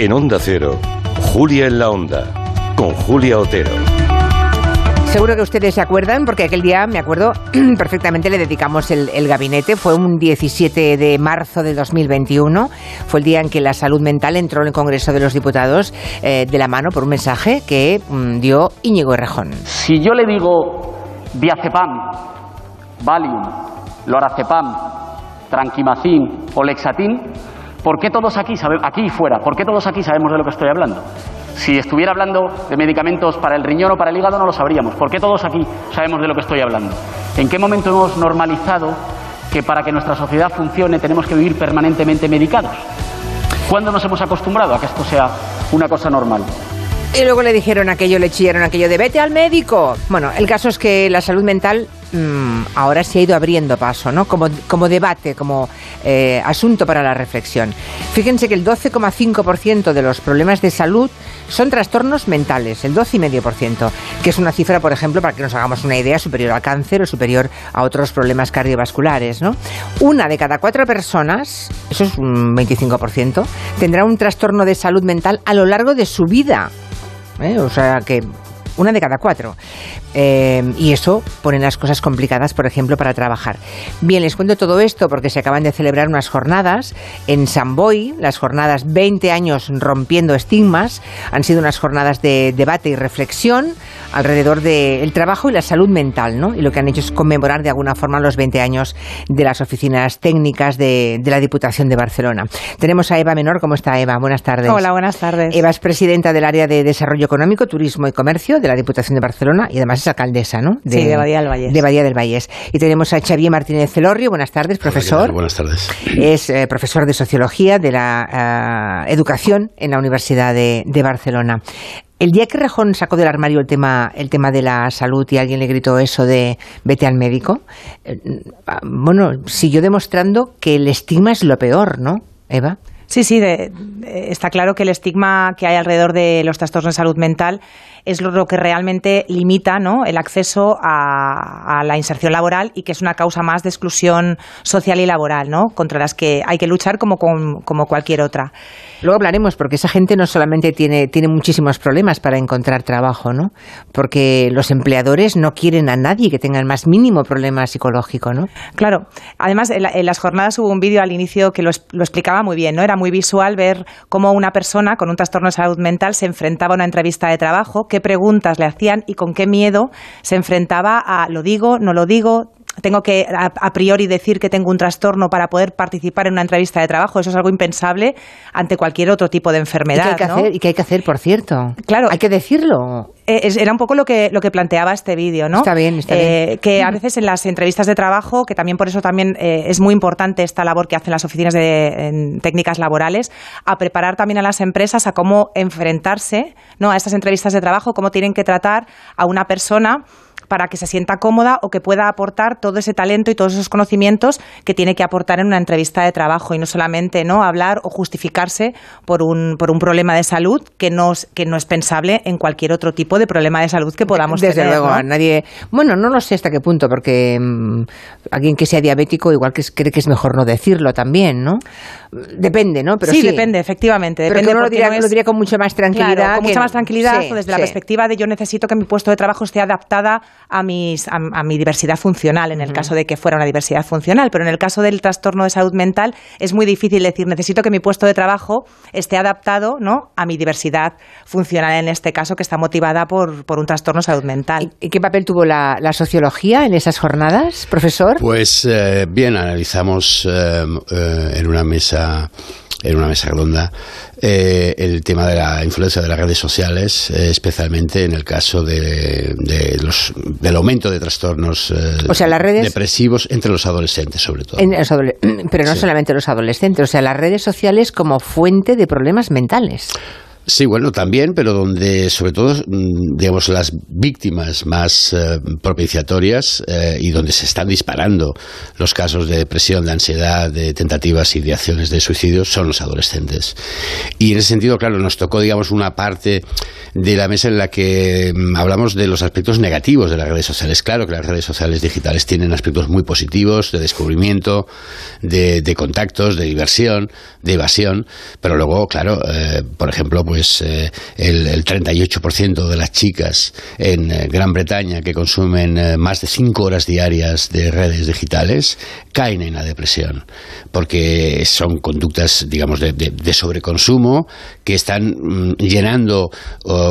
En Onda Cero, Julia en la Onda, con Julia Otero. Seguro que ustedes se acuerdan, porque aquel día, me acuerdo perfectamente, le dedicamos el, el, gabinete. Fue un 17 de marzo de 2021. Fue el día en que la salud mental entró en el Congreso de los Diputados eh, de la mano por un mensaje que mm, dio Íñigo Errejón. Si yo le digo diazepam, Valium, lorazepam, tranquimacin o lexatin, ¿por qué todos aquí, aquí y fuera, por qué todos aquí sabemos de lo que estoy hablando? Si estuviera hablando de medicamentos para el riñón o para el hígado no lo sabríamos. ¿Por qué todos aquí sabemos de lo que estoy hablando? ¿En qué momento hemos normalizado que para que nuestra sociedad funcione tenemos que vivir permanentemente medicados? ¿Cuándo nos hemos acostumbrado a que esto sea una cosa normal? Y luego le dijeron aquello, le chillaron aquello de vete al médico. Bueno, el caso es que la salud mental mmm, ahora se ha ido abriendo paso, ¿no? Como, como debate, como eh, asunto para la reflexión. Fíjense que el 12,5% de los problemas de salud son trastornos mentales, el 12,5%, que es una cifra, por ejemplo, para que nos hagamos una idea, superior al cáncer o superior a otros problemas cardiovasculares, ¿no? Una de cada cuatro personas, eso es un 25%, tendrá un trastorno de salud mental a lo largo de su vida. ¿eh? O sea que una de cada cuatro. Eh, y eso pone las cosas complicadas, por ejemplo, para trabajar. Bien, les cuento todo esto porque se acaban de celebrar unas jornadas en San Boy, las jornadas 20 años rompiendo estigmas. Han sido unas jornadas de debate y reflexión alrededor del trabajo y la salud mental, ¿no? Y lo que han hecho es conmemorar de alguna forma los 20 años de las oficinas técnicas de, de la Diputación de Barcelona. Tenemos a Eva Menor. ¿Cómo está Eva? Buenas tardes. Hola, buenas tardes. Eva es presidenta del área de Desarrollo Económico, Turismo y Comercio de la Diputación de Barcelona y además es alcaldesa, ¿no? De, sí, de Badía del Valles. De Badía del Valles. Y tenemos a Xavier Martínez Celorrio. Buenas tardes, profesor. Buenas tardes. Es eh, profesor de Sociología de la uh, Educación en la Universidad de, de Barcelona. El día que Rejón sacó del armario el tema, el tema de la salud y alguien le gritó eso de vete al médico, eh, bueno, siguió demostrando que el estigma es lo peor, ¿no, Eva? Sí, sí, de, de, está claro que el estigma que hay alrededor de los trastornos de salud mental es lo que realmente limita ¿no? el acceso a, a, la inserción laboral y que es una causa más de exclusión social y laboral, ¿no? contra las que hay que luchar como, con, como cualquier otra. Luego hablaremos, porque esa gente no solamente tiene, tiene muchísimos problemas para encontrar trabajo, ¿no? Porque los empleadores no quieren a nadie que tenga el más mínimo problema psicológico, ¿no? Claro. Además, en, la, en las jornadas hubo un vídeo al inicio que lo, lo, explicaba muy bien, ¿no? Era muy visual ver cómo una persona con un trastorno de salud mental se enfrentaba a una entrevista de trabajo, qué preguntas le hacían y con qué miedo se enfrentaba a lo digo, no lo digo, tengo que a, a, priori decir que tengo un trastorno para poder participar en una entrevista de trabajo. Eso es algo impensable ante cualquier otro tipo de enfermedad. ¿Y qué hay que, ¿no? hacer, ¿y qué hay que hacer, por cierto? Claro. Hay que decirlo. Eh, era un poco lo que, lo que planteaba este vídeo, ¿no? Está bien, está eh, bien. Que a veces en las entrevistas de trabajo, que también por eso también eh, es muy importante esta labor que hacen las oficinas de técnicas laborales, a preparar también a las empresas a cómo enfrentarse ¿no? a estas entrevistas de trabajo, cómo tienen que tratar a una persona para que se sienta cómoda o que pueda aportar todo ese talento y todos esos conocimientos que tiene que aportar en una entrevista de trabajo y no solamente no hablar o justificarse por un, por un problema de salud que no, que no es pensable en cualquier otro tipo de problema de salud que podamos Desde tener. Desde luego, ¿no? nadie. Bueno, no lo sé hasta qué punto, porque mmm, alguien que sea diabético igual que es, cree que es mejor no decirlo también, ¿no? Depende, ¿no? Pero sí, sí. depende, efectivamente. Pero depende que uno lo diría, no es, lo diría, con mucha más tranquilidad. Claro, con que, mucha más tranquilidad sí, desde sí. la perspectiva de yo necesito que mi puesto de trabajo esté adaptada a, mis, a, a mi diversidad funcional, en el uh -huh. caso de que fuera una diversidad funcional. Pero en el caso del trastorno de salud mental es muy difícil decir necesito que mi puesto de trabajo esté adaptado ¿no? a mi diversidad funcional, en este caso, que está motivada por, por un trastorno de salud mental. ¿Y qué papel tuvo la, la sociología en esas jornadas, profesor? Pues eh, bien, analizamos eh, eh, en una mesa en una mesa redonda eh, el tema de la influencia de las redes sociales, eh, especialmente en el caso de, de los, del aumento de trastornos eh, o sea, las redes, depresivos entre los adolescentes, sobre todo. En los adole pero no sí. solamente los adolescentes, o sea, las redes sociales como fuente de problemas mentales. Sí, bueno, también, pero donde sobre todo, mm, digamos, las víctimas más eh, propiciatorias eh, y donde se están disparando los casos de depresión, de ansiedad, de tentativas y de acciones de suicidio son los adolescentes. Y en ese sentido, claro, nos tocó, digamos, una parte de la mesa en la que mm, hablamos de los aspectos negativos de las redes sociales. Claro que las redes sociales digitales tienen aspectos muy positivos de descubrimiento, de, contactos, de diversión, de evasión, pero luego, claro, eh, por ejemplo, pues pues eh, el, el, 38% de las chicas en eh, Gran Bretaña que consumen eh, más de 5 horas diarias de redes digitales caen en la depresión, porque son conductas, digamos, de, sobreconsumo que están mm, llenando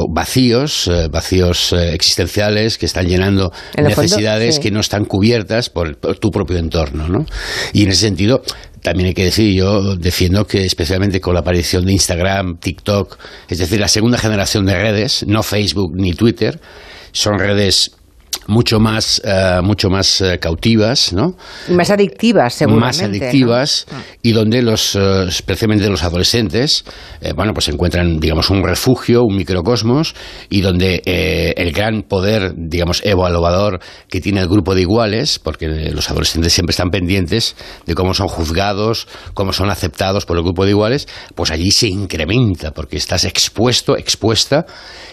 vacíos, vacíos existenciales, que están llenando necesidades que no están cubiertas por, por tu propio entorno, ¿no? Y en ese sentido, también hay que decir, yo defiendo que especialmente con la aparición de Instagram, TikTok, es decir, la segunda generación de redes, no Facebook ni Twitter, son redes mucho más, uh, mucho más uh, cautivas, ¿no? Más adictivas, seguramente. Más adictivas ¿no? y donde los, uh, especialmente los adolescentes, bueno, pues encuentran, digamos, un refugio, un microcosmos y donde el gran poder, digamos, evaluador que tiene el grupo de iguales, porque los adolescentes siempre están pendientes de cómo son juzgados, cómo son aceptados por el grupo de iguales, pues allí se incrementa porque estás expuesto, expuesta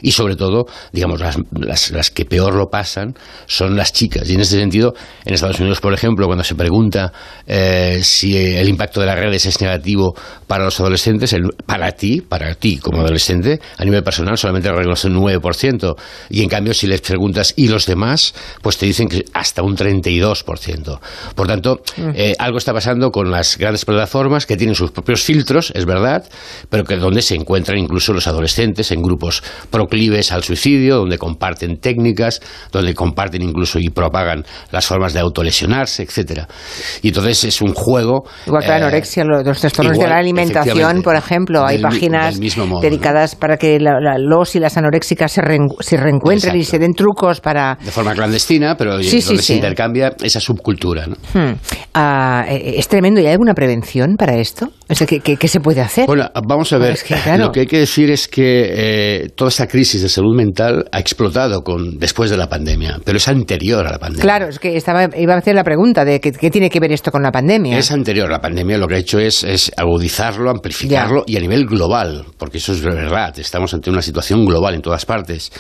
y sobre todo, digamos, las, las, las que peor lo pasan son las chicas. Y en ese sentido, en Estados Unidos, por ejemplo, cuando se pregunta eh, si el impacto de las redes es negativo para los adolescentes, el, para ti, para ti como adolescente, a nivel personal solamente reconoce un 9%. Y en cambio, si les preguntas y los demás, pues te dicen que hasta un 32%. Por tanto, eh, algo está pasando con las grandes plataformas que tienen sus propios filtros, es verdad, pero que donde se encuentran incluso los adolescentes en grupos proclives al suicidio, donde comparten técnicas, donde comparten incluso y propagan las formas de autolesionarse, etcétera. Y entonces es un juego. Igual que la eh, anorexia, los trastornos de la alimentación, por ejemplo, hay páginas dedicadas para que los y las anoréxicas se, reencuentren y se den trucos para. De forma clandestina, pero donde se intercambia esa subcultura. ¿no? Hmm. Ah, eh, eh, es tremendo. ¿Y hay alguna prevención para esto? ¿qué, se puede hacer? Bueno, vamos a ver. Lo que hay que decir es que toda esta crisis de salud mental ha explotado con, después de la pandemia pero es anterior a la pandemia. Claro, es que estaba, iba a hacer la pregunta de qué, tiene que ver esto con la pandemia. Es anterior. La pandemia lo que ha hecho es, es agudizarlo, amplificarlo y a nivel global, porque eso es verdad. Estamos ante una situación global en todas partes.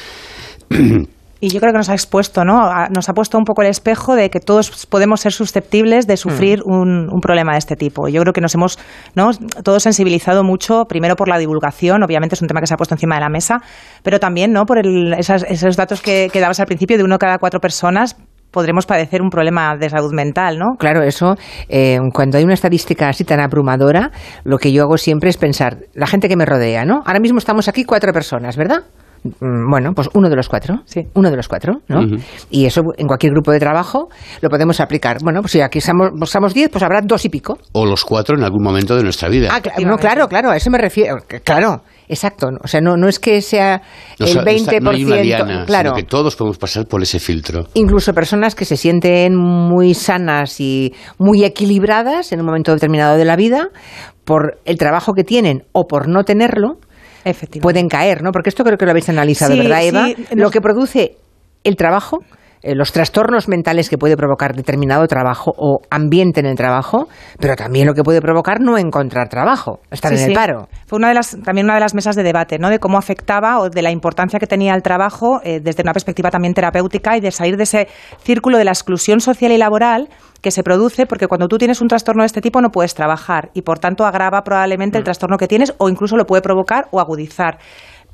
Y yo creo que nos ha expuesto, ¿no? Nos ha puesto un poco el espejo de que todos podemos ser susceptibles de sufrir mm. un, problema de este tipo. Yo creo que nos hemos, ¿no? Todos sensibilizado mucho, primero por la divulgación, obviamente es un tema que se ha puesto encima de la mesa, pero también, ¿no? Por esos datos que, que dabas al principio de uno cada cuatro personas, podremos padecer un problema de salud mental, ¿no? Claro, eso, eh, cuando hay una estadística así tan abrumadora, lo que yo hago siempre es pensar, la gente que me rodea, ¿no? Ahora mismo estamos aquí cuatro personas, ¿verdad? Mm, bueno, pues uno de los cuatro, sí. uno de los cuatro, ¿no? Y eso en cualquier grupo de trabajo lo podemos aplicar. Bueno, pues si aquí somos, somos diez, pues habrá dos y pico. O los cuatro en algún momento de nuestra vida. Ah, no, claro, claro, a eso me refiero. Claro, exacto. O sea, no, no es que sea el 20%. No hay una claro. Sino que todos podemos pasar por ese filtro. Incluso personas que se sienten muy sanas y muy equilibradas en un momento determinado de la vida, por el trabajo que tienen o por no tenerlo, pueden caer, ¿no? Porque esto creo que lo habéis analizado, ¿verdad, Eva? Lo que produce el trabajo eh, los trastornos mentales que puede provocar determinado trabajo o ambiente en el trabajo, pero también lo que puede provocar no encontrar trabajo, estar en el paro. Fue una de las, también una de las mesas de debate, ¿no? De cómo afectaba o de la importancia que tenía el trabajo eh, desde una perspectiva también terapéutica y de salir de ese círculo de la exclusión social y laboral que se produce porque cuando tú tienes un trastorno de este tipo no puedes trabajar y por tanto agrava probablemente el mm. trastorno que tienes o incluso lo puede provocar o agudizar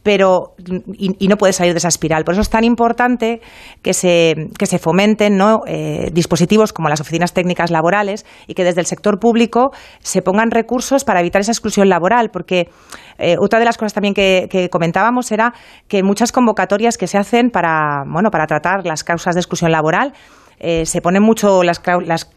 pero y, no puede salir de esa espiral. Por eso es tan importante que se, que se fomenten ¿no? Eh, dispositivos como las oficinas técnicas laborales y que desde el sector público se pongan recursos para evitar esa exclusión laboral, porque eh, otra de las cosas también que, que, comentábamos era que muchas convocatorias que se hacen para, bueno, para tratar las causas de exclusión laboral eh, se ponen mucho las,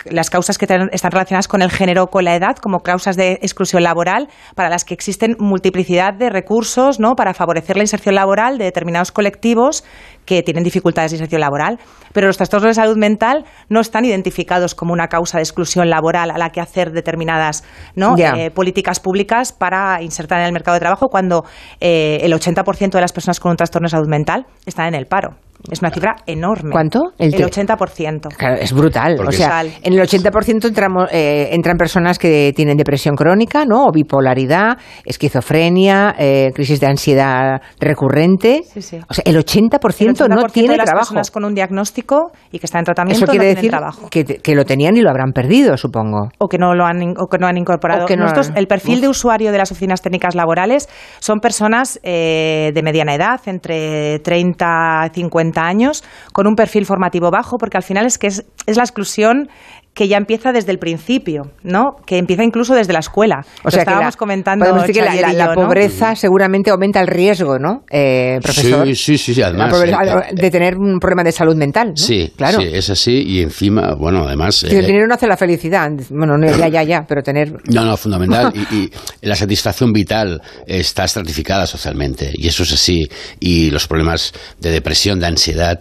las, causas que están relacionadas con el género o con la edad como causas de exclusión laboral, para las que existen multiplicidad de recursos ¿no? para favorecer la inserción laboral de determinados colectivos que tienen dificultades de inserción laboral. Pero los trastornos de salud mental no están identificados como una causa de exclusión laboral a la que hacer determinadas ¿no? Eh, políticas públicas para insertar en el mercado de trabajo cuando eh, el 80% de las personas con un trastorno de salud mental están en el paro. Es una cifra enorme. ¿Cuánto? El, 80%. Claro, es brutal. O sea, en el 80% entramos, eh, entran personas que tienen depresión crónica, ¿no? O bipolaridad, esquizofrenia, eh, crisis de ansiedad recurrente. Sí, sí. O sea, el 80%, no tiene de las trabajo. personas con un diagnóstico y que están en tratamiento Eso quiere no decir trabajo. Que, que, lo tenían y lo habrán perdido, supongo. O que no lo han, o que no han incorporado. que Nosotros, el perfil de usuario de las oficinas técnicas laborales son personas eh, de mediana edad, entre 30 y 50 años, con un perfil formativo bajo, porque al final es que es, la exclusión que ya empieza desde el principio, ¿no? Que empieza incluso desde la escuela. O sea, estábamos comentando. Podemos decir que la, pobreza seguramente aumenta el riesgo, ¿no? Eh, profesor. Sí, sí, sí, además. Eh, de tener un problema de salud mental. ¿no? Sí, claro. Sí, es así y encima, bueno, además. el eh, dinero no hace la felicidad. Bueno, no, ya, ya, ya, pero tener. No, no, fundamental. y, la satisfacción vital está estratificada socialmente y eso es así. Y los problemas de depresión, de ansiedad,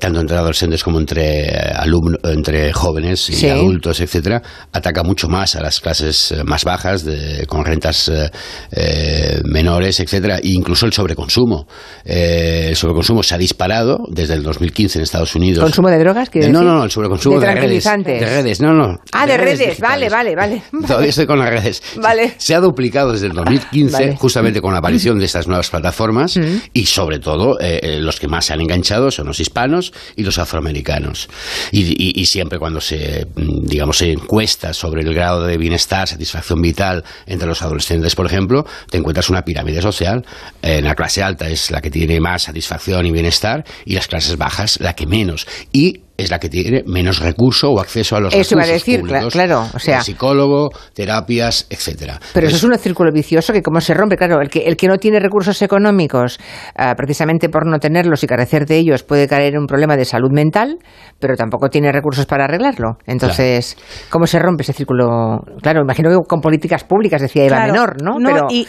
tanto entre adolescentes como entre alumnos, entre jóvenes adultos, etcétera, ataca mucho más a las clases eh, más bajas, de, con rentas eh, eh, menores, etcétera, e incluso el sobreconsumo. el sobreconsumo se ha disparado desde el 2015 en Estados Unidos. ¿Consumo de drogas? no, no, no, el sobreconsumo de, redes. De redes, no, no. Ah, de, redes, vale, vale, vale. Todavía estoy con las redes. Vale. Se ha duplicado desde el 2015, justamente con la aparición de estas nuevas plataformas, mm. y sobre todo los que más se han enganchado son los hispanos y los afroamericanos. y siempre cuando se digamos, encuestas sobre el grado de bienestar, satisfacción vital entre los adolescentes, por ejemplo, te encuentras una pirámide social. En la clase alta es la que tiene más satisfacción y bienestar y las clases bajas la que menos. Y es la que tiene menos recurso o acceso a los eso recursos a decir, públicos, claro, o sea, psicólogo, terapias, etcétera. Pero eso es un círculo vicioso que cómo se rompe, claro, el que el que no tiene recursos económicos, ah, precisamente por no tenerlos y carecer de ellos, puede caer en un problema de salud mental, pero tampoco tiene recursos para arreglarlo. Entonces, ¿cómo se rompe ese círculo? Claro, imagino que con políticas públicas, decía Eva Menor, ¿no? pero, y,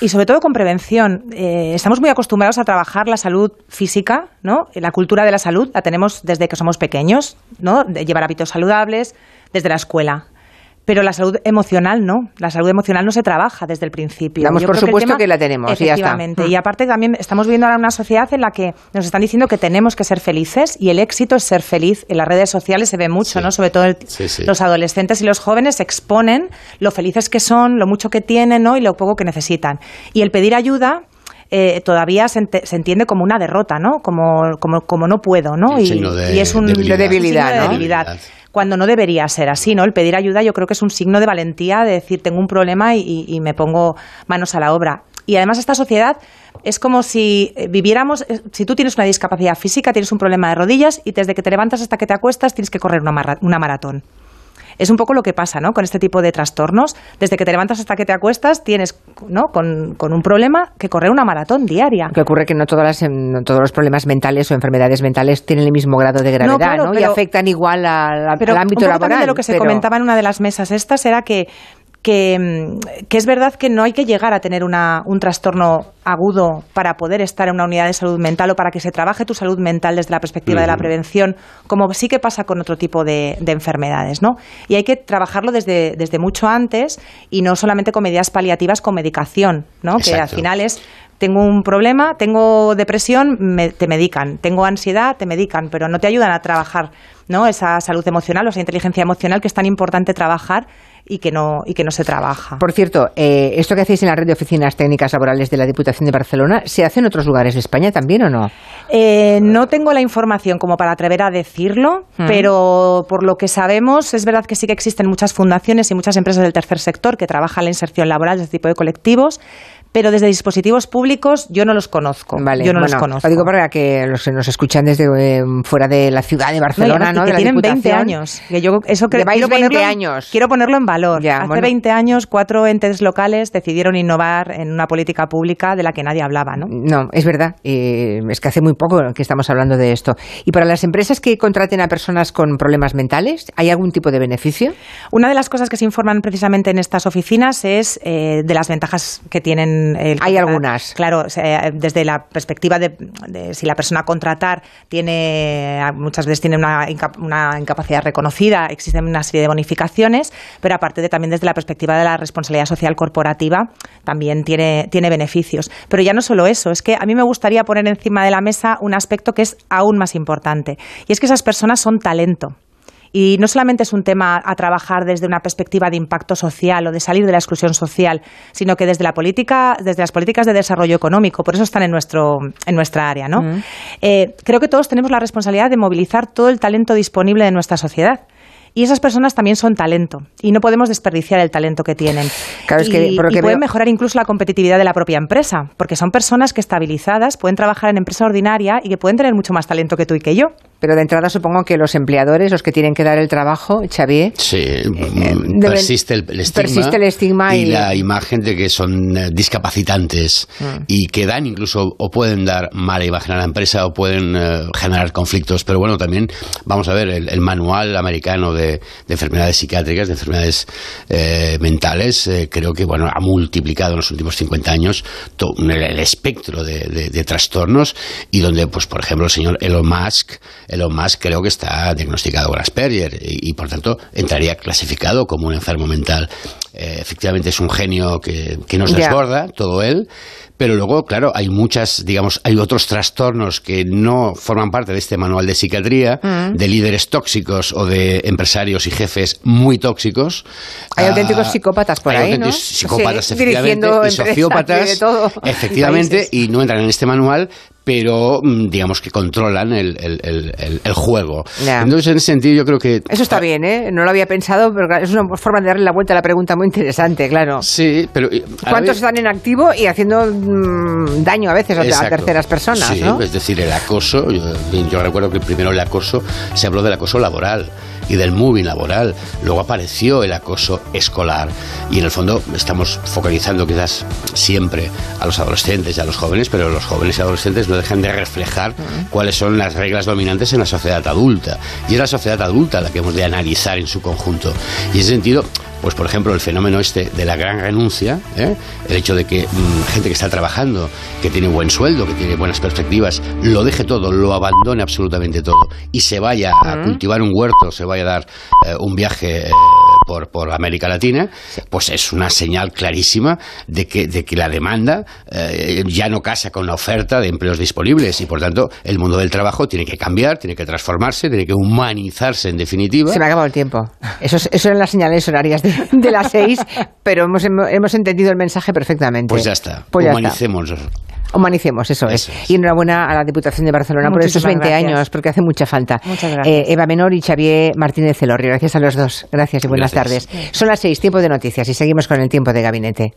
y, sobre todo con prevención. Eh, estamos muy acostumbrados a trabajar la salud física, ¿no? La cultura de la salud la tenemos desde que somos pequeños, ¿no? De llevar hábitos saludables desde la escuela. Pero la salud emocional no. La salud emocional no se trabaja desde el principio. Damos por supuesto que, la tenemos. Efectivamente. Y, aparte también estamos viviendo ahora una sociedad en la que nos están diciendo que tenemos que ser felices y el éxito es ser feliz. En las redes sociales se ve mucho, ¿no? Sobre todo los adolescentes y los jóvenes exponen lo felices que son, lo mucho que tienen, ¿no? Y lo poco que necesitan. Y el pedir ayuda eh, todavía se, entiende como una derrota, ¿no? Como, como, como no puedo, ¿no? Y, es un debilidad, debilidad, debilidad. Cuando no debería ser así, ¿no? El pedir ayuda yo creo que es un signo de valentía, de decir tengo un problema y, me pongo manos a la obra. Y además esta sociedad es como si eh, viviéramos, eh, si tú tienes una discapacidad física, tienes un problema de rodillas y desde que te levantas hasta que te acuestas tienes que correr una maratón. Es un poco lo que pasa ¿no? con este tipo de trastornos. Desde que te levantas hasta que te acuestas, tienes ¿no? con, un problema que correr una maratón diaria. Que ocurre que no, todas em, todos los problemas mentales o enfermedades mentales tienen el mismo grado de gravedad ¿no? y afectan igual al ámbito un laboral. de lo que se comentaba en una de las mesas estas era que Mm, que, es verdad que no hay que llegar a tener un trastorno agudo para poder estar en una unidad de salud mental o para que se trabaje tu salud mental desde la perspectiva de la prevención, como sí que pasa con otro tipo de, enfermedades, ¿no? Y hay que trabajarlo desde, desde mucho antes y no solamente con medidas paliativas, con medicación, ¿no? Que al final es tengo un problema, tengo depresión, te medican, tengo ansiedad, te medican, pero no te ayudan a trabajar ¿no? esa salud emocional o esa inteligencia emocional que es tan importante trabajar y que no, y que no se trabaja. Por cierto, eh, esto que hacéis en la red de oficinas técnicas laborales de la Diputación de Barcelona, ¿se hace en otros lugares de España también o no? Eh, no tengo la información como para atrever a decirlo, mm. pero por lo que sabemos, es verdad que sí que existen muchas fundaciones y muchas empresas del tercer sector que trabajan la inserción laboral de este tipo de colectivos pero desde dispositivos públicos yo no los conozco. Vale, yo no los conozco. Lo digo para que los que nos escuchan desde eh, fuera de la ciudad de Barcelona, ¿no? Que de tienen 20 Diputación. años. Que yo eso que quiero 20 ponerlo, años. Quiero ponerlo en valor. Ya, Hace bueno. 20 años, cuatro entes locales decidieron innovar en una política pública de la que nadie hablaba, ¿no? No, es verdad. eh, es que hace muy poco que estamos hablando de esto. ¿Y para las empresas que contraten a personas con problemas mentales, hay algún tipo de beneficio? Una de las cosas que se informan precisamente en estas oficinas es eh, de las ventajas que tienen. el Hay algunas. Claro, desde la perspectiva de, de si la persona a contratar tiene, muchas veces tiene una, inca- una incapacidad reconocida, existen una serie de bonificaciones, pero aparte de también desde la perspectiva de la responsabilidad social corporativa, también tiene, tiene beneficios. Pero ya no solo eso, es que a mí me gustaría poner encima de la mesa un aspecto que es aún más importante, y es que esas personas son talento. Y no solamente es un tema a trabajar desde una perspectiva de impacto social o de salir de la exclusión social, sino que desde la política, desde las políticas de desarrollo económico, por eso están en nuestro, en nuestra área, ¿no? Eh, creo que todos tenemos la responsabilidad de movilizar todo el talento disponible de nuestra sociedad. Y esas personas también son talento y no podemos desperdiciar el talento que tienen. Claro, es y, que y pueden veo- mejorar incluso la competitividad de la propia empresa, porque son personas que estabilizadas pueden trabajar en empresa ordinaria y que pueden tener mucho más talento que tú y que yo. Pero de entrada supongo que los empleadores, los que tienen que dar el trabajo, Xavier, Sí, mm, deben- persiste el, el estigma, persiste el estigma y- la imagen de que son eh, discapacitantes Mm. y que dan incluso o pueden dar mala imagen a la empresa o pueden eh, generar conflictos. Pero bueno, también vamos a ver el, el manual americano de, de enfermedades psiquiátricas, de enfermedades eh, mentales, eh, creo que bueno ha multiplicado en los últimos 50 años to- el, el espectro de, de- de trastornos y donde, pues por ejemplo, el señor Elon Musk, Elon Musk creo que está diagnosticado con Asperger y, y, por tanto entraría clasificado como un enfermo mental. Eh, efectivamente es un genio que, que nos desborda, todo él, pero luego, claro, hay muchas, digamos, hay otros trastornos que no forman parte de este manual de psiquiatría, Mm. de líderes tóxicos o de empresarios y jefes muy tóxicos. Hay Ah, auténticos psicópatas por hay ahí, ¿no? auténticos psicópatas, Sí, efectivamente, y sociópatas, todo, efectivamente, y no entran en este manual, pero mm, digamos que controlan el, el- el- el- el juego. Entonces, en ese sentido, yo creo que... Eso está bien, ¿eh? No lo había pensado, pero es una forma de darle la vuelta a la pregunta muy interesante, claro. Sí, pero... ¿Cuántos están en activo y haciendo mm, daño a veces a- terceras personas, Sí, no? es decir, el acoso. Yo, yo recuerdo que primero el acoso se habló del acoso laboral y del moving laboral. Luego apareció el acoso escolar. Y en el fondo estamos focalizando quizás siempre a los adolescentes y a los jóvenes, pero los jóvenes y adolescentes no dejan de reflejar cuáles son las reglas dominantes en la sociedad adulta. Y es la sociedad adulta la que hemos de analizar en su conjunto. Y en ese sentido, pues por ejemplo, el fenómeno este de la gran renuncia, ¿eh? el hecho de que mm, gente que está trabajando, que tiene buen sueldo, que tiene buenas perspectivas, lo deje todo, lo abandone absolutamente todo y se vaya a cultivar un huerto, se vaya a dar eh, un viaje eh, por, por América Latina, pues es una señal clarísima de que, de que la demanda eh, ya no casa con la oferta de empleos disponibles y por tanto el mundo del trabajo tiene que cambiar, tiene que transformarse, tiene que humanizarse en definitiva. Se me ha acabado el tiempo. Eso, es- eso eran las señales horarias de, de las seis, pero hemos, hemos entendido el mensaje perfectamente. Pues ya está, Pues ya está. Humanicemos. Eso, Eso es. es. Y enhorabuena a la Diputación de Barcelona por esos Muchísimas 20 gracias. años, porque hace mucha falta. Muchas gracias. Eh, Eva Menor y Xavier Martínez Celorrio. Gracias a los dos. Gracias y buenas Gracias. tardes. Son las seis, tiempo de noticias, y seguimos con el tiempo de gabinete.